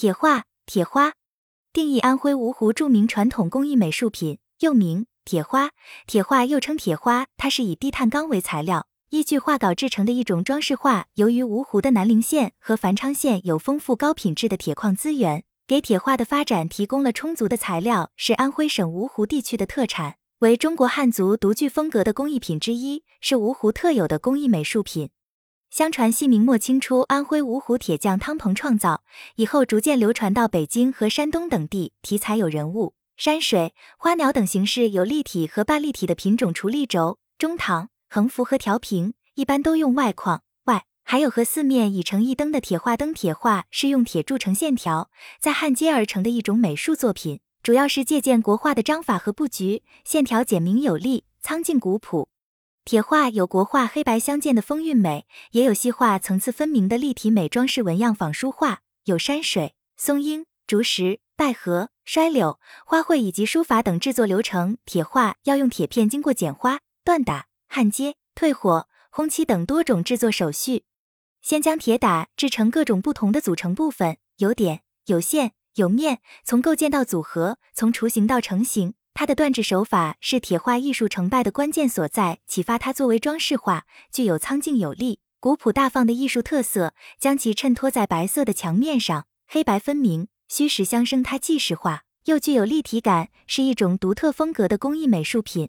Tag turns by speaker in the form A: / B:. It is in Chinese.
A: 铁画，铁花，定义安徽芜湖著名传统工艺美术品，又名铁花。铁画又称铁花，它是以低碳钢为材料，依据画稿制成的一种装饰画。由于芜湖的南陵县和繁昌县有丰富高品质的铁矿资源，给铁画的发展提供了充足的材料，是安徽省芜湖地区的特产，为中国汉族独具风格的工艺品之一，是芜湖特有的工艺美术品。相传系明末清初安徽芜湖铁匠汤鹏创造，以后逐渐流传到北京和山东等地。题材有人物、山水、花鸟等形式，有立体和半立体的品种除立轴、中堂、横幅和条屏，一般都用外框。外还有和四面已成一灯的铁画灯。铁画是用铁铸成线条，再焊接而成的一种美术作品，主要是借鉴国画的章法和布局，线条简明有力，苍劲古朴。铁画有国画黑白相间的风韵美，也有细画层次分明的立体美装饰纹样仿书画，有山水、松樱、竹石、败荷、衰柳、花卉以及书法等制作流程。铁画要用铁片经过剪花、锻打、焊接、退火、烘漆等多种制作手续，先将铁打制成各种不同的组成部分，有点、有线、有面，从构建到组合，从雏形到成型。它的锻制手法是铁画艺术成败的关键所在，启发它作为装饰画，具有苍劲有力、古朴大方的艺术特色，将其衬托在白色的墙面上，黑白分明，虚实相生。它既实画又具有立体感，是一种独特风格的工艺美术品。